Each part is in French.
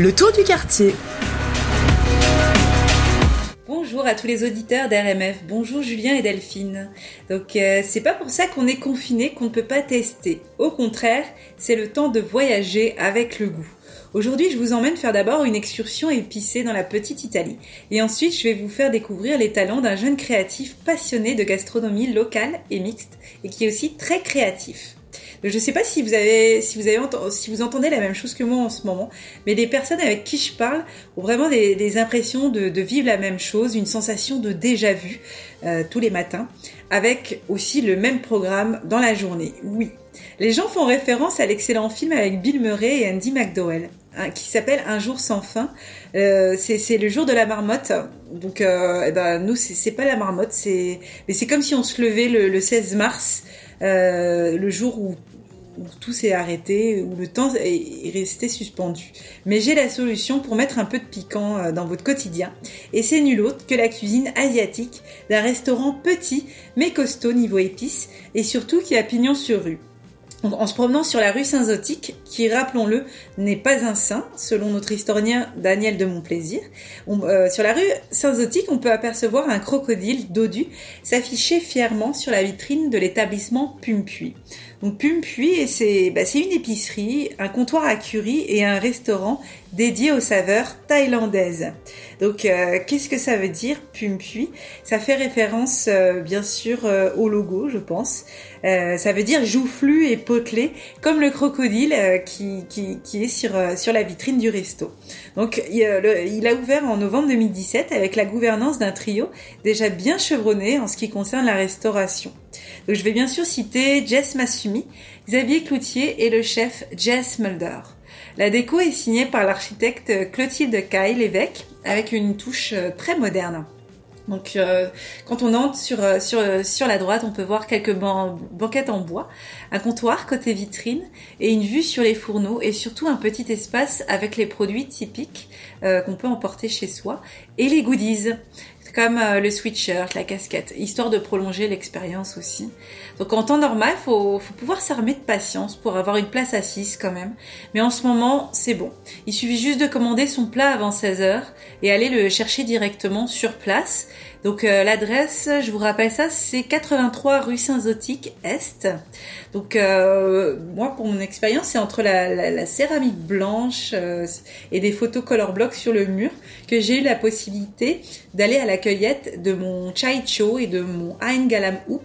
Le tour du quartier. Bonjour à tous les auditeurs d'RMF. Bonjour Julien et Delphine. Donc euh, c'est pas pour ça qu'on est confiné qu'on ne peut pas tester. Au contraire, c'est le temps de voyager avec le goût. Aujourd'hui, je vous emmène faire d'abord une excursion épicée dans la petite Italie. Et ensuite, je vais vous faire découvrir les talents d'un jeune créatif passionné de gastronomie locale et mixte et qui est aussi très créatif. Je ne sais pas si vous avez, si vous avez, si vous entendez la même chose que moi en ce moment, mais les personnes avec qui je parle ont vraiment des, impressions de, vivre la même chose, une sensation de déjà vu euh, tous les matins, avec aussi le même programme dans la journée. Oui, les gens font référence à l'excellent film avec Bill Murray et Andy McDowell hein, qui s'appelle Un jour sans fin. Euh, c'est le jour de la marmotte. Donc, euh, eh ben, nous, c'est pas la marmotte, mais c'est comme si on se levait le, le 16 mars, euh, le jour où où tout s'est arrêté, où le temps est resté suspendu. Mais j'ai la solution pour mettre un peu de piquant euh, dans votre quotidien. Et c'est nul autre que la cuisine asiatique d'un restaurant petit mais costaud niveau épices et surtout qui a pignon sur rue en se promenant sur la rue Saint-Zotique, qui, rappelons-le, n'est pas un saint, selon notre historien Daniel de Montplaisir, euh, sur la rue Saint-Zotique, on peut apercevoir un crocodile dodu s'afficher fièrement sur la vitrine de l'établissement Pumpuy. Donc Pumpuy, c'est bah, une épicerie, un comptoir à curry et un restaurant dédié aux saveurs thaïlandaises. Donc euh, qu'est-ce que ça veut dire Pumpuy? Ça fait référence euh, bien sûr au logo, je pense. Ça veut dire joufflu et potelé, comme le crocodile qui, qui, est sur, sur la vitrine du resto. Donc il, il a ouvert en novembre 2017 avec la gouvernance d'un trio déjà bien chevronné en ce qui concerne la restauration. Donc je vais bien sûr citer Jess Massumi, Xavier Cloutier et le chef Jess Mulder. La déco est signée par l'architecte Clotilde Caille l'évêque avec une touche euh, très moderne. Donc euh, quand on entre sur, euh, sur, sur la droite, on peut voir quelques banquettes en bois, un comptoir côté vitrine et une vue sur les fourneaux et surtout un petit espace avec les produits typiques qu'on peut emporter chez soi et les goodies comme euh, le sweatshirt, la casquette, histoire de prolonger l'expérience aussi. Donc en temps normal, faut, faut pouvoir s'armer de patience pour avoir une place assise quand même. Mais en ce moment, c'est bon. Il suffit juste de commander son plat avant 16h et aller le chercher directement sur place. Donc euh, l'adresse, je vous rappelle ça, c'est 83 rue Saint-Zotique Est. Donc euh, moi, pour mon expérience, c'est entre la, céramique blanche euh, et des photos color block sur le mur que j'ai eu la possibilité d'aller à la cueillette de mon chai cho et de mon Ein Galam Hoop.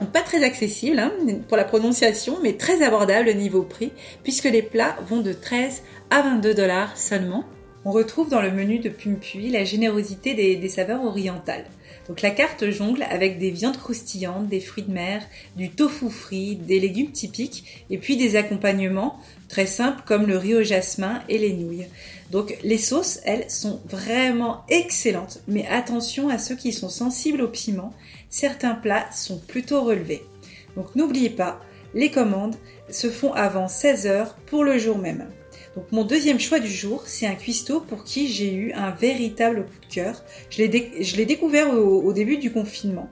Donc pas très accessible hein, pour la prononciation, mais très abordable au niveau prix, puisque les plats vont de 13 à 22 dollars seulement. On retrouve dans le menu de Pumpuy la générosité des saveurs orientales. Donc la carte jongle avec des viandes croustillantes, des fruits de mer, du tofu frit, des légumes typiques et puis des accompagnements très simples comme le riz au jasmin et les nouilles. Donc les sauces, elles, sont vraiment excellentes, mais attention à ceux qui sont sensibles au piment, certains plats sont plutôt relevés. Donc n'oubliez pas, les commandes se font avant 16h pour le jour même. Donc mon deuxième choix du jour, c'est un cuistot pour qui j'ai eu un véritable coup de cœur. Je l'ai découvert au, début du confinement.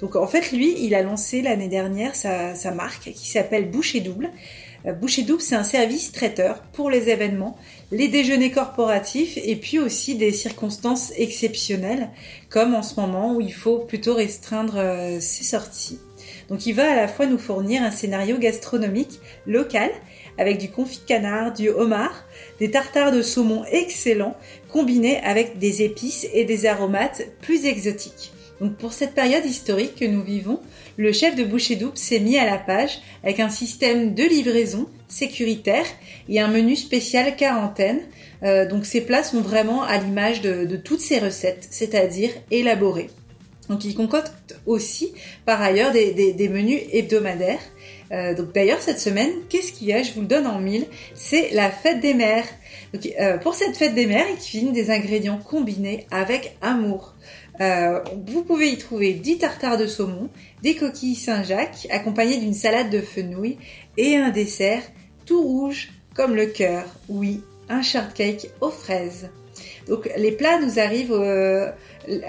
Donc en fait, lui, il a lancé l'année dernière sa, marque qui s'appelle Boucher Double. Euh, Boucher Double, c'est un service traiteur pour les événements, les déjeuners corporatifs et puis aussi des circonstances exceptionnelles, comme en ce moment où il faut plutôt restreindre euh, ses sorties. Donc il va à la fois nous fournir un scénario gastronomique local avec du confit de canard, du homard, des tartares de saumon excellents combinés avec des épices et des aromates plus exotiques. Donc pour cette période historique que nous vivons, le chef de Boucher Double s'est mis à la page avec un système de livraison sécuritaire et un menu spécial quarantaine. Euh, donc ces plats sont vraiment à l'image de, de toutes ces recettes, c'est-à-dire élaborées. Donc il concocte aussi par ailleurs des, menus hebdomadaires. Euh, donc d'ailleurs cette semaine, qu'est-ce qu'il y a? Je vous le donne en mille. C'est la fête des mères. Euh, pour cette fête des mères, il cuisine des ingrédients combinés avec amour. Euh, vous pouvez y trouver 10 tartares de saumon, des coquilles Saint-Jacques accompagnées d'une salade de fenouil et un dessert tout rouge comme le cœur. Oui, un shortcake aux fraises. Donc les plats nous arrivent,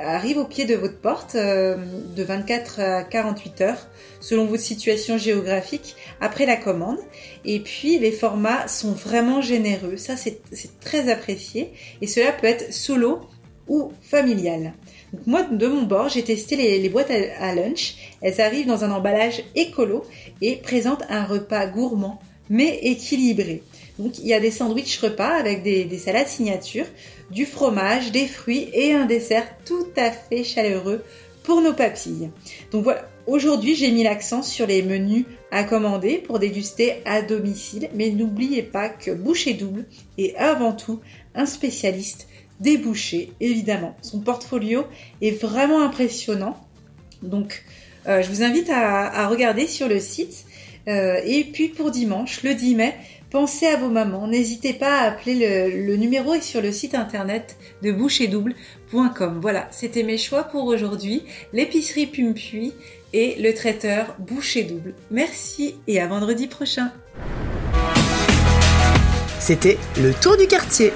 arrivent au pied de votre porte de 24 à 48 heures selon votre situation géographique après la commande. Et puis les formats sont vraiment généreux, ça c'est très apprécié et cela peut être solo ou familial. Donc moi, de mon bord, j'ai testé les, boîtes à, lunch. Elles arrivent dans un emballage écolo et présentent un repas gourmand mais équilibré. Donc il y a des sandwichs repas avec des, des salades signature, du fromage, des fruits et un dessert tout à fait chaleureux pour nos papilles. Donc voilà, aujourd'hui j'ai mis l'accent sur les menus à commander pour déguster à domicile, mais n'oubliez pas que Boucher Double est avant tout un spécialiste débouché, évidemment. Son portfolio est vraiment impressionnant. Donc, euh, je vous invite à, regarder sur le site. Euh, et puis pour dimanche, le 10 mai, pensez à vos mamans. N'hésitez pas à appeler le, numéro est sur le site internet de bouchetdouble.com. Voilà, c'était mes choix pour aujourd'hui. L'épicerie Pumpuy et le traiteur Boucher Double. Merci et à vendredi prochain. C'était le tour du quartier.